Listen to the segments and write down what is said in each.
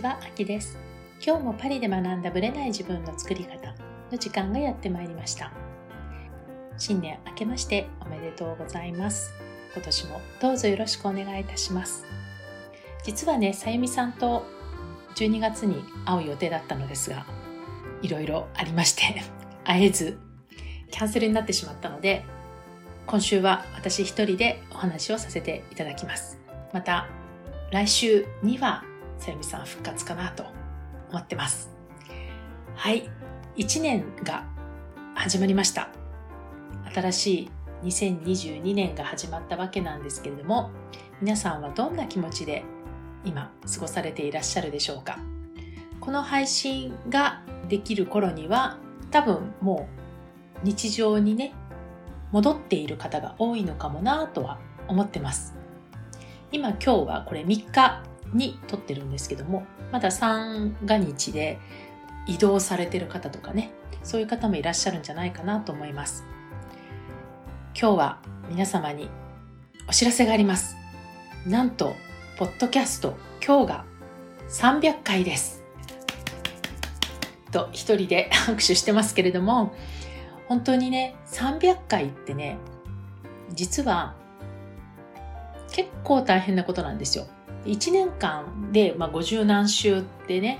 ちは、あきです。今日もパリで学んだブレない自分の作り方の時間がやってまいりました。新年明けましておめでとうございます。今年もどうぞよろしくお願いいたします。実はね、さゆみさんと12月に会う予定だったのですが、いろいろありまして、会えず、キャンセルになってしまったので、今週は私一人でお話をさせていただきます。また、来週にはさゆみさん復活かなと思ってます。はい。1年が始まりました。新しい2022年が始まったわけなんですけれども、皆さんはどんな気持ちで今過ごされていらっしゃるでしょうか？この配信ができる頃には多分もう日常にね戻っている方が多いのかもなとは思ってます今今日はこれ3日に撮ってるんですけども、まだ三が日で移動されてる方とかね、そういう方もいらっしゃるんじゃないかなと思います。今日は皆様にお知らせがあります。なんと、ポッドキャスト今日が300回です。と一人で拍手してますけれども、本当にね、300回ってね、実は結構大変なことなんですよ。1年間で、まあ、50何週ってね、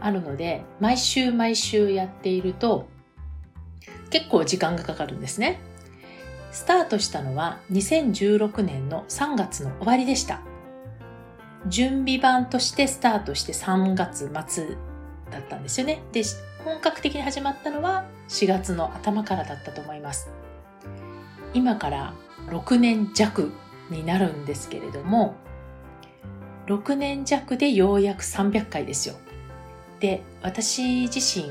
あるので、毎週毎週やっていると、結構時間がかかるんですね。スタートしたのは2016年の3月の終わりでした。準備版としてスタートして3月末だったんですよね。で、本格的に始まったのは4月の頭からだったと思います。今から6年弱になるんですけれども、6年弱でようやく300回ですよ。で、私自身、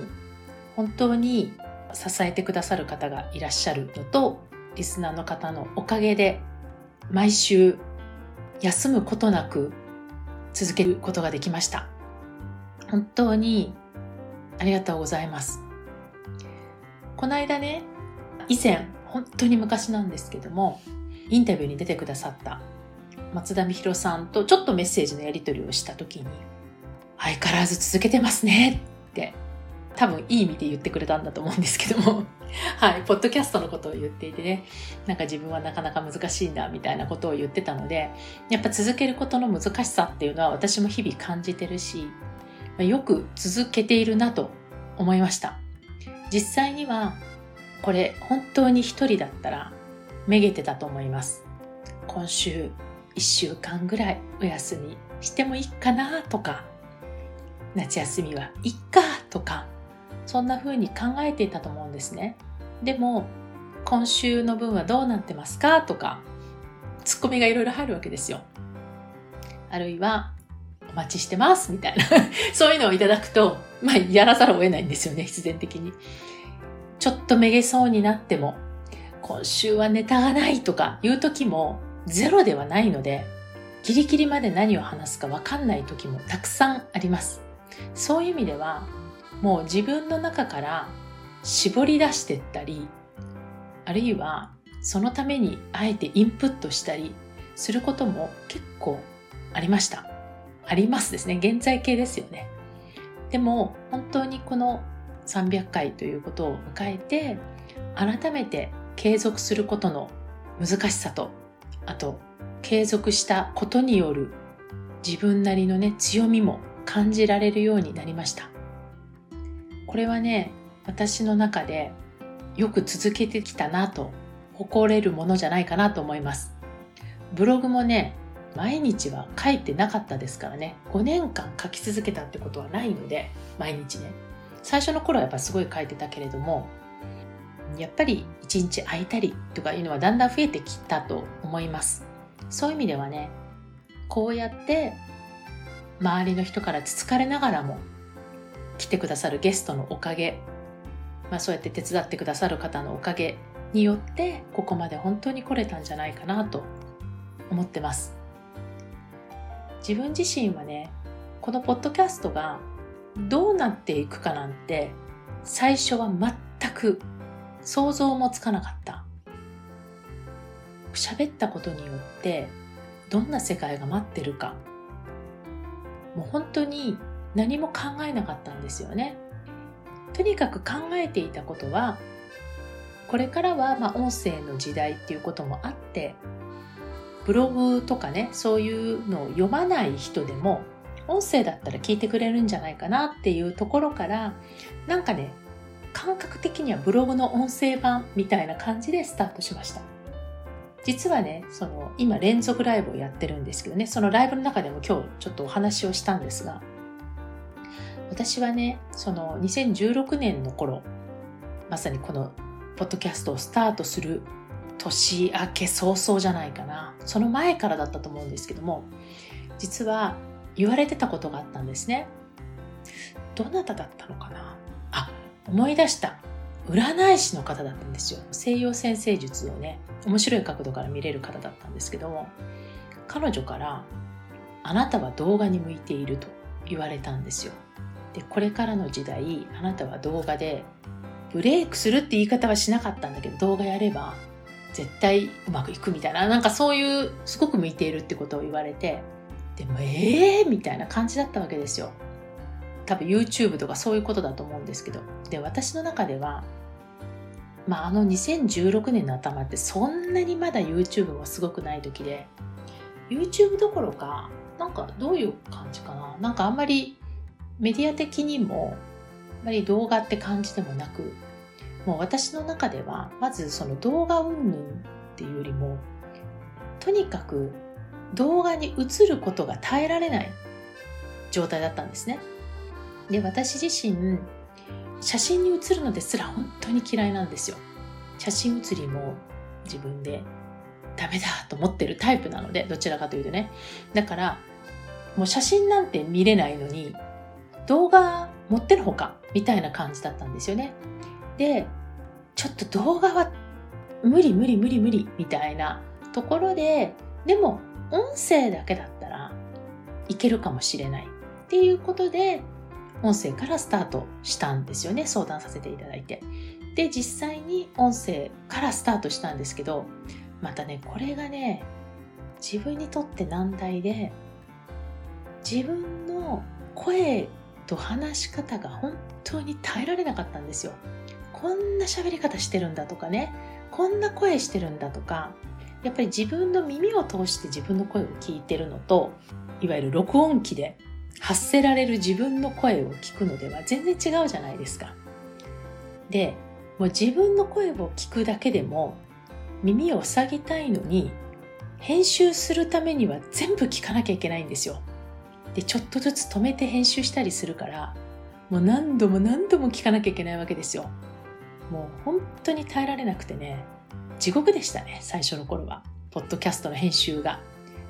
本当に支えてくださる方がいらっしゃるのと、リスナーの方のおかげで、毎週休むことなく続けることができました。本当にありがとうございます。この間ね、以前、本当に昔なんですけども、インタビューに出てくださった松田美弘さんとちょっとメッセージのやり取りをした時に、相変わらず続けてますねって多分いい意味で言ってくれたんだと思うんですけども、はい、ポッドキャストのことを言っていてね、なんか自分はなかなか難しいんだみたいなことを言ってたので、やっぱ続けることの難しさっていうのは私も日々感じてるし、よく続けているなと思いました。実際には、これ本当に一人だったらめげてたと思います。今週1週間ぐらいお休みしてもいいかなとか、夏休みはいっかとか、そんな風に考えていたと思うんですね。でも、今週の分はどうなってますかとか、ツッコミがいろいろ入るわけですよ。あるいは、お待ちしてますみたいな そういうのをいただくと、まあ、やらざるを得ないんですよね、必然的に。ちょっとめげそうになっても、今週はネタがないとかいう時も、ゼロではないので、ギリギリまで何を話すかわかんない時もたくさんあります。そういう意味では、もう自分の中から絞り出していったり、あるいはそのためにあえてインプットしたりすることも結構ありました。ありますですね。現在形ですよね。でも本当にこの300回ということを迎えて改めて継続することの難しさとあと継続したことによる自分なりのね強みも感じられるようになりました。これはね私の中でよく続けてきたなと誇れるものじゃないかなと思います。ブログもね毎日は書いてなかったですからね。5年間書き続けたってことはないので毎日ね。最初の頃はやっぱすごい書いてたけれどもやっぱり一日空いたりとかいうのはだんだん増えてきたと思います。そういう意味ではね、こうやって周りの人からつつかれながらも来てくださるゲストのおかげ、まあそうやって手伝ってくださる方のおかげによってここまで本当に来れたんじゃないかなと思ってます。自分自身はね、このポッドキャストがどうなっていくかなんて最初は全く想像もつかなかった。喋ったことによってどんな世界が待ってるかもう本当に何も考えなかったんですよね。とにかく考えていたことはこれからはまあ音声の時代っていうこともあってブログとかねそういうのを読まない人でも音声だったら聞いてくれるんじゃないかなっていうところからなんかね感覚的にはブログの音声版みたいな感じでスタートしました。実はねその今連続ライブをやってるんですけどね。そのライブの中でも今日ちょっとお話をしたんですが私はねその2016年の頃まさにこのポッドキャストをスタートする年明け早々じゃないかな。その前からだったと思うんですけども実は言われてたことがあったんですね。どなただったのかな？思い出した。占い師の方だったんですよ。西洋先生術をね面白い角度から見れる方だったんですけども彼女から「あなたは動画に向いている」と言われたんですよ。でこれからの時代あなたは動画でブレイクするって言い方はしなかったんだけど動画やれば絶対うまくいくみたいななんかそういうすごく向いているってことを言われてでもええー、みたいな感じだったわけですよ。多分 YouTube とかそういうことだと思うんですけどで私の中ではまああの2016年の頭ってそんなにまだ YouTube もすごくない時で YouTube どころかなんかどういう感じかななんかあんまりメディア的にもあまり動画って感じでもなくもう私の中ではまずその動画云々っていうよりもとにかく動画に映ることが耐えられない状態だったんですね。で私自身写真に写るのですら本当に嫌いなんですよ。写真写りも自分でダメだと思ってるタイプなのでどちらかというとねだからもう写真なんて見れないのに動画持ってるほかみたいな感じだったんですよね。でちょっと動画は無理無理無理無理みたいなところででも音声だけだったらいけるかもしれないっていうことで音声からスタートしたんですよね。相談させていただいて。で実際に音声からスタートしたんですけどまたねこれがね自分にとって難題で自分の声と話し方が本当に耐えられなかったんですよ。こんな喋り方してるんだとかねこんな声してるんだとかやっぱり自分の耳を通して自分の声を聞いてるのといわゆる録音機で発せられる自分の声を聞くのでは全然違うじゃないですか。でもう自分の声を聞くだけでも耳を塞ぎたいのに編集するためには全部聞かなきゃいけないんですよ。でちょっとずつ止めて編集したりするからもう何度も何度も聞かなきゃいけないわけですよ。もう本当に耐えられなくてね地獄でしたね最初の頃はポッドキャストの編集が。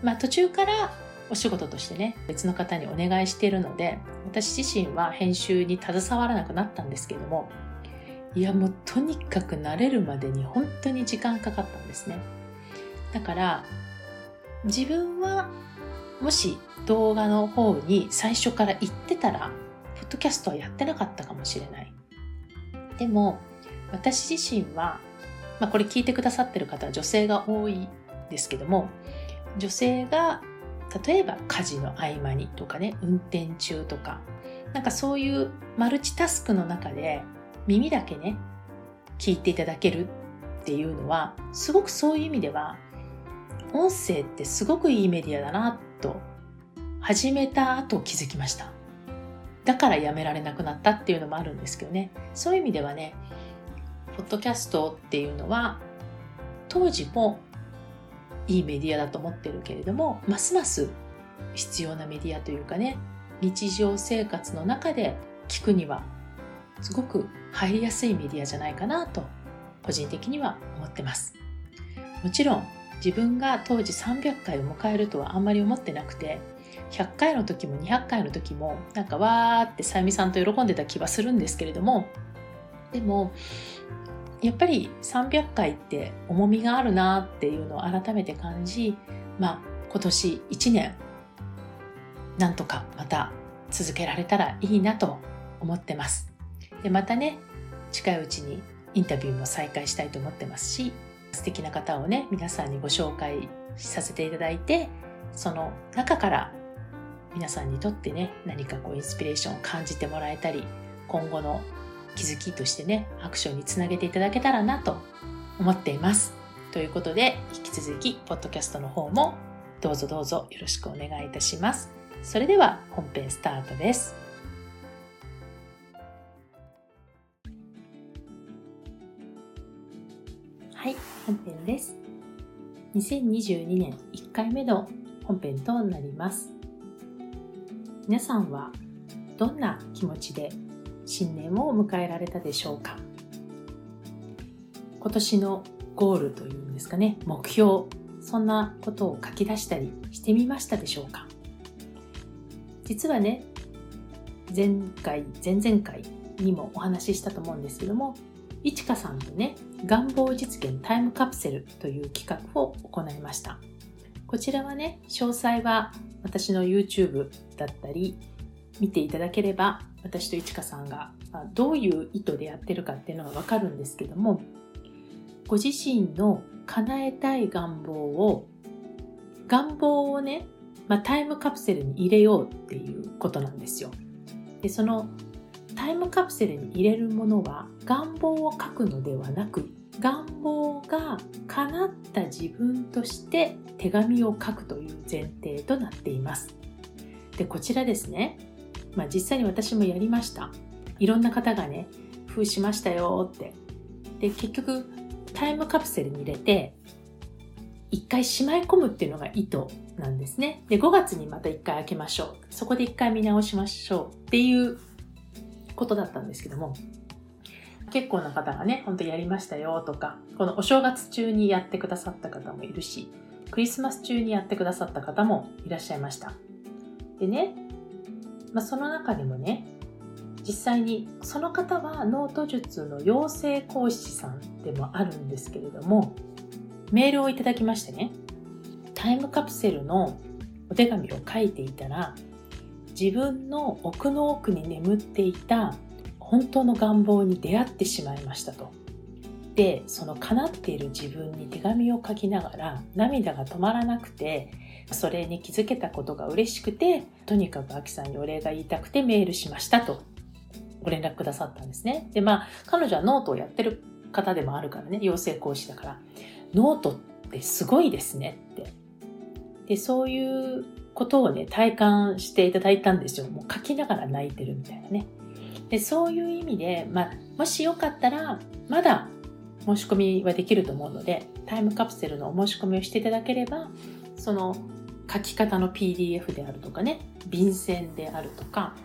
まあ途中からお仕事としてね別の方にお願いしているので私自身は編集に携わらなくなったんですけどもいやもうとにかく慣れるまでに本当に時間かかったんですね。だから自分はもし動画の方に最初から行ってたらポッドキャストはやってなかったかもしれない。でも私自身は、まあ、これ聞いてくださってる方は女性が多いですけども女性が例えば家事の合間にとかね運転中とか。なんかそういうマルチタスクの中で耳だけね聞いていただけるっていうのはすごくそういう意味では音声ってすごくいいメディアだなと始めた後気づきました。だからやめられなくなったっていうのもあるんですけどね。そういう意味ではねポッドキャストっていうのは当時もいいメディアだと思ってるけれどもますます必要なメディアというかね日常生活の中で聞くにはすごく入りやすいメディアじゃないかなと個人的には思ってます。もちろん自分が当時300回を迎えるとはあんまり思ってなくて100回の時も200回の時もなんかわーってさゆみさんと喜んでた気はするんですけれどもでもやっぱり300回って重みがあるなっていうのを改めて感じ、まあ、今年1年なんとかまた続けられたらいいなと思ってます。でまたね近いうちにインタビューも再開したいと思ってますし素敵な方をね皆さんにご紹介させていただいてその中から皆さんにとってね何かこうインスピレーションを感じてもらえたり今後の気づきとしてねアクションにつなげていただけたらなと思っています。ということで引き続きポッドキャストの方もどうぞどうぞよろしくお願いいたします。それでは本編スタートです。はい本編です。2022年1回目の本編となります。皆さんはどんな気持ちで新年を迎えられたでしょうか？今年のゴールというんですかね目標そんなことを書き出したりしてみましたでしょうか？実はね前回前々回にもお話ししたと思うんですけどもいちかさんとね願望実現タイムカプセルという企画を行いました。こちらはね詳細は私の YouTube だったり見ていただければ私といちかさんがどういう意図でやってるかっていうのがわかるんですけどもご自身の叶えたい願望を願望をね、まあ、タイムカプセルに入れようっていうことなんですよ。でそのタイムカプセルに入れるものは願望を書くのではなく願望が叶った自分として手紙を書くという前提となっています。でこちらですね、まあ、実際に私もやりました。いろんな方がね「封しましたよ」って。で結局タイムカプセルに入れて一回しまい込むっていうのが意図なんですね。で5月にまた一回開けましょう。そこで一回見直しましょうっていうことだったんですけども結構な方がね、ほんとやりましたよとか、このお正月中にやってくださった方もいるし、クリスマス中にやってくださった方もいらっしゃいました。でね、まあ、その中でもね、実際にその方はノート術の養成講師さんでもあるんですけれども、メールをいただきましてね、タイムカプセルのお手紙を書いていたら、自分の奥の奥に眠っていた本当の願望に出会ってしまいましたと。でその叶っている自分に手紙を書きながら涙が止まらなくてそれに気づけたことが嬉しくてとにかくアキさんにお礼が言いたくてメールしましたとご連絡くださったんですね。でまあ彼女はノートをやってる方でもあるからね養成講師だから。ノートってすごいですねって。でそういうことをね体感していただいたんですよ。もう書きながら泣いてるみたいなね。でそういう意味で、まあ、もしよかったらまだ申し込みはできると思うのでタイムカプセルのお申し込みをしていただければその書き方の PDF であるとかね便箋であるとか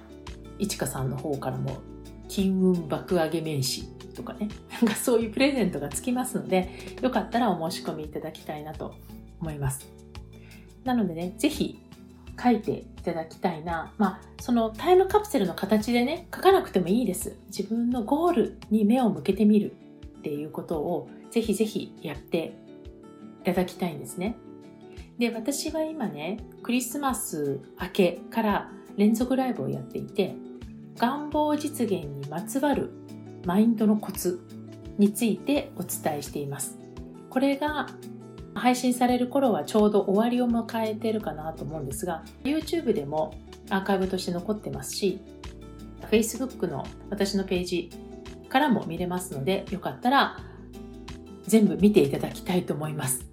いちかさんの方からも金運爆上げ名刺とかねなんかそういうプレゼントがつきますのでよかったらお申し込みいただきたいなと思いますなのでね是非書いていただきたいな。まあ、そのタイムカプセルの形でね、書かなくてもいいです。自分のゴールに目を向けてみるっていうことをぜひぜひやっていただきたいんですね。で、私は今ね、クリスマス明けから連続ライブをやっていて、願望実現にまつわるマインドのコツについてお伝えしています。これが配信される頃はちょうど終わりを迎えてるかなと思うんですが YouTube でもアーカイブとして残ってますし Facebook の私のページからも見れますのでよかったら全部見ていただきたいと思います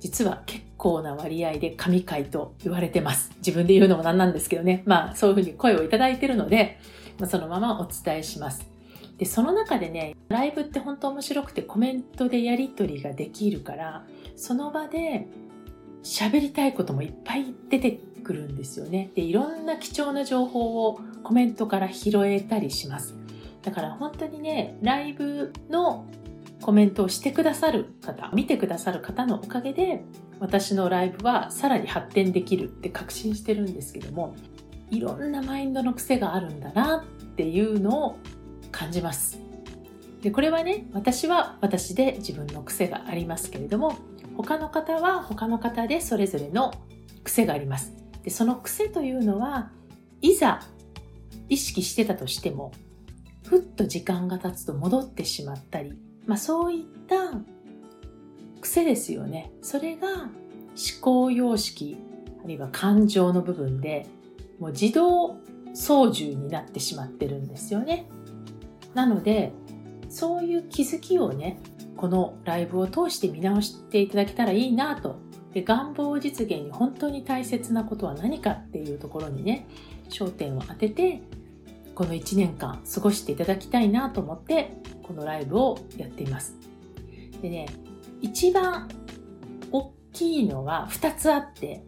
実は結構な割合で神回と言われてます自分で言うのもなんなんですけどねまあそういうふうに声をいただいてるのでまそのままお伝えしますでその中でねライブって本当面白くてコメントでやり取りができるからその場で喋りたいこともいっぱい出てくるんですよね。でいろんな貴重な情報をコメントから拾えたりします。だから本当にねライブのコメントをしてくださる方見てくださる方のおかげで私のライブはさらに発展できるって確信してるんですけどもいろんなマインドの癖があるんだなっていうのを感じます。でこれはね私は私で自分の癖がありますけれども他の方は他の方でそれぞれの癖があります。でその癖というのはいざ意識してたとしてもふっと時間が経つと戻ってしまったり、まあ、そういった癖ですよね。それが思考様式あるいは感情の部分でもう自動操縦になってしまってるんですよね。なのでそういう気づきをねこのライブを通して見直していただけたらいいなとで願望実現に本当に大切なことは何かっていうところにね焦点を当ててこの1年間過ごしていただきたいなと思ってこのライブをやっています。でね一番大きいのは2つあって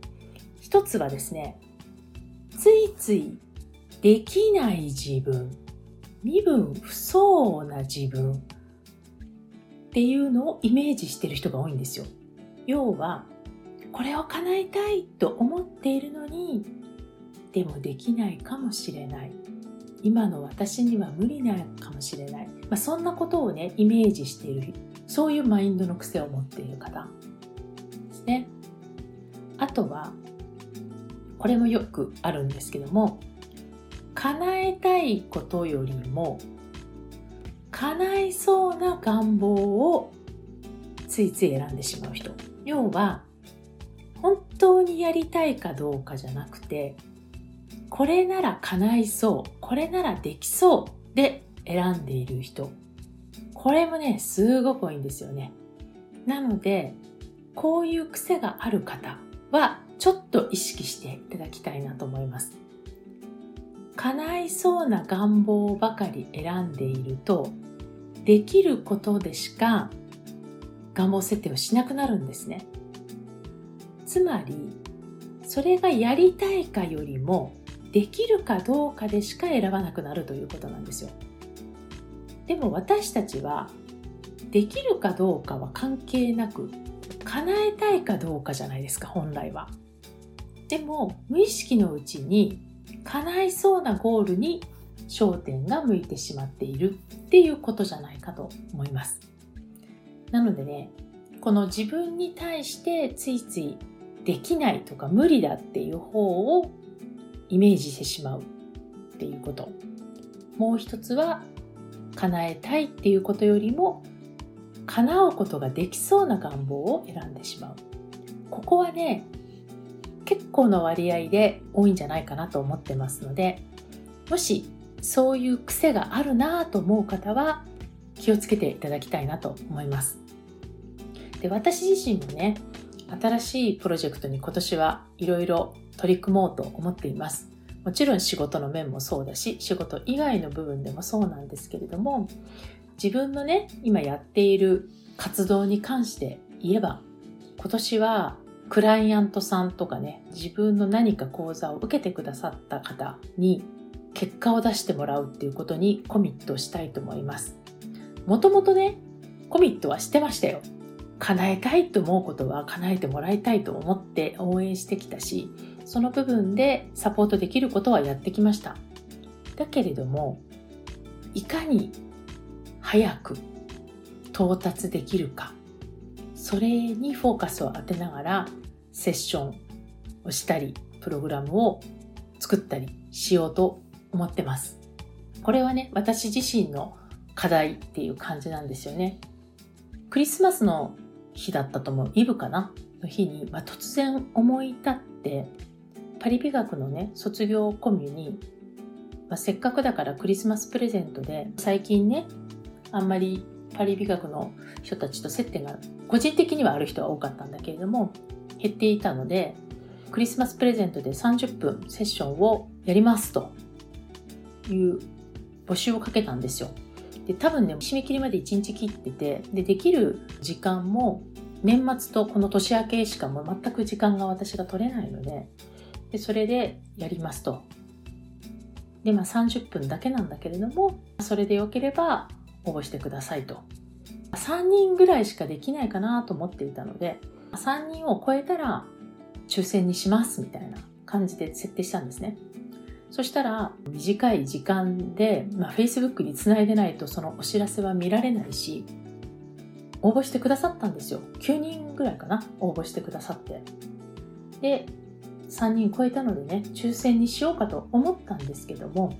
1つはですねついついできない自分身分不相応な自分っていうのをイメージしてる人が多いんですよ。要はこれを叶えたいと思っているのにでもできないかもしれない。今の私には無理なのかもしれない、まあ、そんなことをねイメージしているそういうマインドの癖を持っている方。ですね。あとはこれもよくあるんですけども叶えたいことよりも叶いそうな願望をついつい選んでしまう人。要は本当にやりたいかどうかじゃなくてこれなら叶いそうこれならできそうで選んでいる人。これもねすごく多いんですよね。なのでこういう癖がある方はちょっと意識していただきたいなと思います。叶いそうな願望ばかり選んでいるとできることでしか願望設定をしなくなるんですね。つまりそれがやりたいかよりもできるかどうかでしか選ばなくなるということなんですよ。でも私たちはできるかどうかは関係なく叶えたいかどうかじゃないですか本来は。でも無意識のうちに叶いそうなゴールに焦点が向いてしまっているっていうことじゃないかと思います。なのでねこの自分に対してついついできないとか無理だっていう方をイメージしてしまうっていうこと。もう一つは叶えたいっていうことよりも叶うことができそうな願望を選んでしまう。ここはね結構な割合で多いんじゃないかなと思ってますのでもしそういう癖があるなと思う方は気をつけていただきたいなと思います。で私自身もね新しいプロジェクトに今年はいろいろ取り組もうと思っています。もちろん仕事の面もそうだし、仕事以外の部分でもそうなんですけれども、自分のね、今やっている活動に関して言えば、今年はクライアントさんとかね、自分の何か講座を受けてくださった方に結果を出してもらうっていうことにコミットしたいと思います。もともとね、コミットはしてましたよ。叶えたいと思うことは叶えてもらいたいと思って応援してきたしその部分でサポートできることはやってきました。だけれどもいかに早く到達できるかそれにフォーカスを当てながらセッションをしたりプログラムを作ったりしようと思ってます。これはね私自身の課題っていう感じなんですよね。クリスマスの日だったと思う。イブかな？の日に、まあ、突然思い立ってパリ美学のね卒業コミュに、まあ、せっかくだからクリスマスプレゼントで最近ねあんまりパリ美学の人たちと接点が個人的にはある人は多かったんだけれども減っていたのでクリスマスプレゼントで30分セッションをやりますという募集をかけたんですよ。で多分ね締め切りまで1日切っててでできる時間も年末とこの年明けしかもう全く時間が私が取れないのででそれでやりますと。でまあ30分だけなんだけれどもそれでよければ応募してくださいと。3人ぐらいしかできないかなと思っていたので3人を超えたら抽選にしますみたいな感じで設定したんですね。そしたら短い時間で、まあ、Facebook につないでないとそのお知らせは見られないし応募してくださったんですよ。9人ぐらいかな応募してくださって。で3人超えたのでね抽選にしようかと思ったんですけども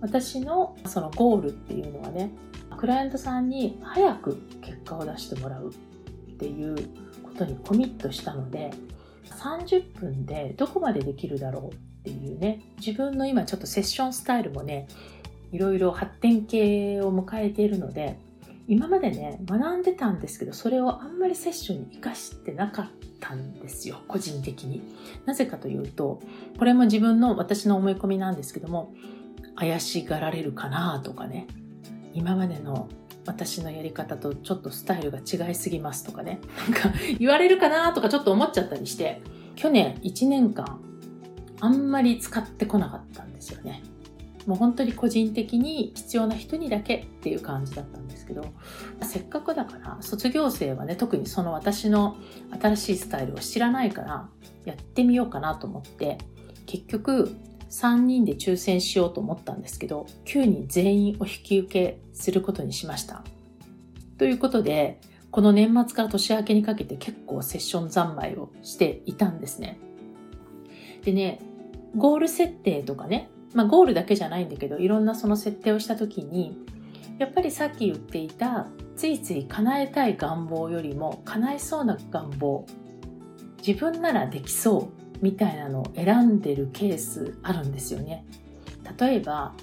私のそのゴールっていうのはねクライアントさんに早く結果を出してもらうっていうことにコミットしたので30分でどこまでできるだろうっていうね自分の今ちょっとセッションスタイルもねいろいろ発展系を迎えているので今までね学んでたんですけどそれをあんまりセッションに生かしてなかった。たんですよ個人的に。なぜかというとこれも自分の私の思い込みなんですけども怪しがられるかなとかね。今までの私のやり方とちょっとスタイルが違いすぎますとかね。なんか言われるかなとかちょっと思っちゃったりして去年1年間あんまり使ってこなかったんですよね。もう本当に個人的に必要な人にだけっていう感じだったんですけどせっかくだから卒業生はね特にその私の新しいスタイルを知らないからやってみようかなと思って結局3人で抽選しようと思ったんですけど、9人全員お引き受けすることにしました。ということで、この年末から年明けにかけて結構セッション三昧をしていたんですね。でね、ゴール設定とかね、まあゴールだけじゃないんだけど、いろんなその設定をした時に、やっぱりさっき言っていた、ついつい叶えたい願望よりも叶えそうな願望、自分ならできそうみたいなのを選んでるケースあるんですよね。例えば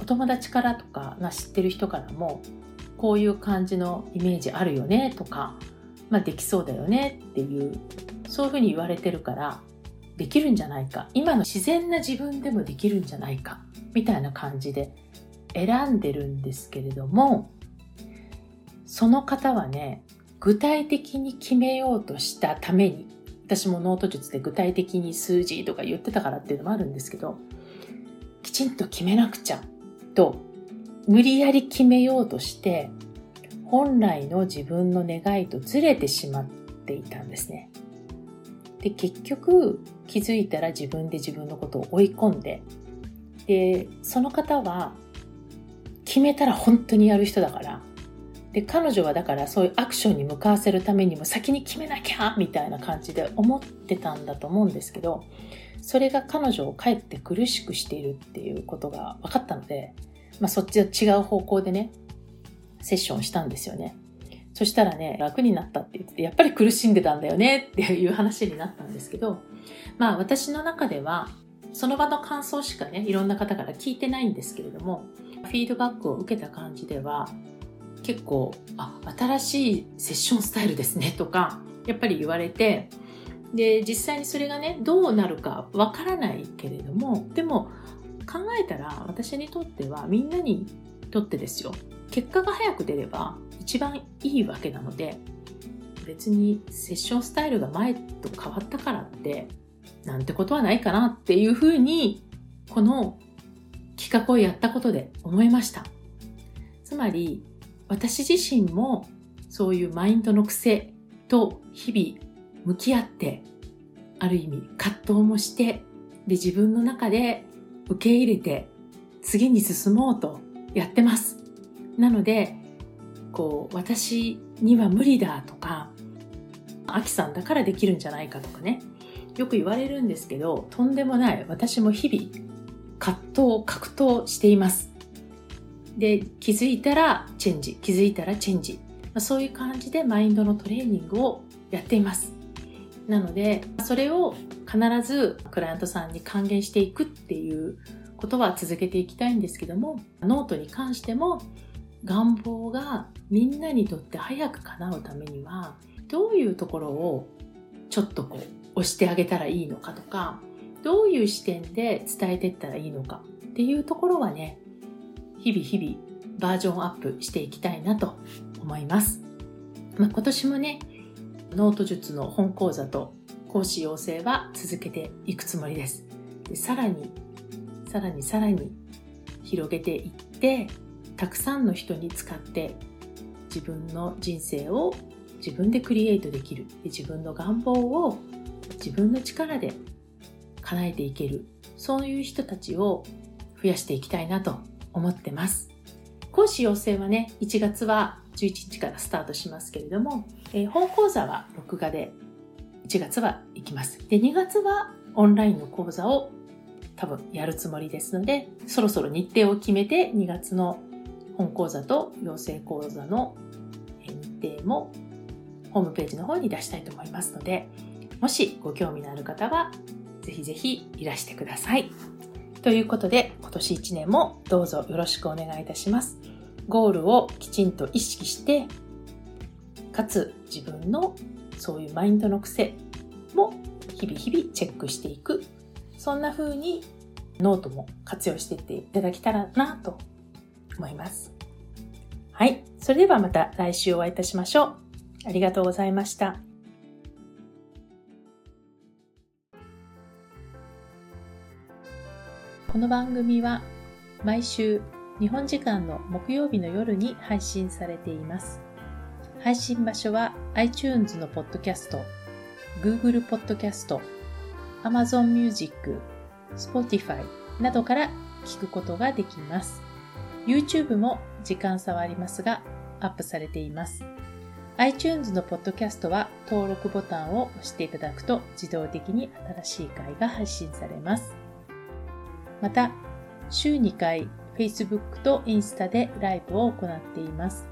お友達からとか、まあ、知ってる人からもこういう感じのイメージあるよねとか、まあ、できそうだよねっていうそういうふうに言われてるからできるんじゃないか今の自然な自分でもできるんじゃないかみたいな感じで選んでるんですけれどもその方はね具体的に決めようとしたために私もノート術で具体的に数字とか言ってたからっていうのもあるんですけど、きちんと決めなくちゃと、無理やり決めようとして、本来の自分の願いとずれてしまっていたんですね。で、結局気づいたら自分で自分のことを追い込んで、で、その方は決めたら本当にやる人だから、で彼女はだからそういうアクションに向かわせるためにも先に決めなきゃみたいな感じで思ってたんだと思うんですけどそれが彼女をかえって苦しくしているっていうことが分かったので、まあ、そっちと違う方向でねセッションしたんですよね。そしたらね楽になったって言ってやっぱり苦しんでたんだよねっていう話になったんですけどまあ私の中ではその場の感想しかねいろんな方から聞いてないんですけれどもフィードバックを受けた感じでは結構あ新しいセッションスタイルですねとかやっぱり言われてで実際にそれがねどうなるかわからないけれどもでも考えたら私にとってはみんなにとってですよ。結果が早く出れば一番いいわけなので別にセッションスタイルが前と変わったからってなんてことはないかなっていうふうにこの企画をやったことで思いました。つまり私自身もそういうマインドの癖と日々向き合ってある意味葛藤もしてで自分の中で受け入れて次に進もうとやってます。なのでこう私には無理だとかアキさんだからできるんじゃないかとかねよく言われるんですけどとんでもない。私も日々葛藤格闘しています。で気づいたらチェンジ。気づいたらチェンジ、ま、そういう感じでマインドのトレーニングをやっています。なのでそれを必ずクライアントさんに還元していくっていうことは続けていきたいんですけどもノートに関しても願望がみんなにとって早く叶うためにはどういうところをちょっとこう押してあげたらいいのかとかどういう視点で伝えていったらいいのかっていうところはね日々日々バージョンアップしていきたいなと思います。まあ、今年もね、ノート術の本講座と講師養成は続けていくつもりです。でさらに、さらにさらに広げていって、たくさんの人に使って自分の人生を自分でクリエイトできる。自分の願望を自分の力で叶えていける。そういう人たちを増やしていきたいなと思ってます。講師養成はね、1月は11日からスタートしますけれども、えー、本講座は録画で1月は行きます。で、2月はオンラインの講座を多分やるつもりですので、そろそろ日程を決めて2月の本講座と養成講座の日程もホームページの方に出したいと思いますので、もしご興味のある方はぜひぜひいらしてください。ということで、今年1年もどうぞよろしくお願いいたします。ゴールをきちんと意識して、かつ自分のそういうマインドの癖も日々日々チェックしていく。そんな風にノートも活用していっていただけたらなと思います。はい。それではまた来週お会いいたしましょう。ありがとうございました。この番組は毎週日本時間の木曜日の夜に配信されています。配信場所は iTunes のポッドキャスト、Google ポッドキャスト、Amazon Music、Spotify などから聞くことができます。YouTube も時間差はありますがアップされています。iTunes のポッドキャストは登録ボタンを押していただくと自動的に新しい回が配信されます。また、週2回 Facebook とインスタでライブを行っています。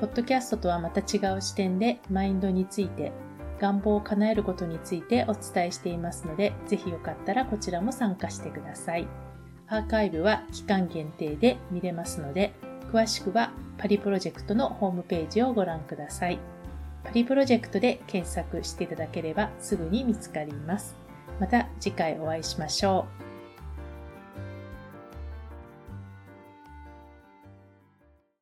ポッドキャストとはまた違う視点でマインドについて、願望を叶えることについてお伝えしていますので、ぜひよかったらこちらも参加してください。アーカイブは期間限定で見れますので、詳しくはパリプロジェクトのホームページをご覧ください。パリプロジェクトで検索していただければすぐに見つかります。また次回お会いしましょう。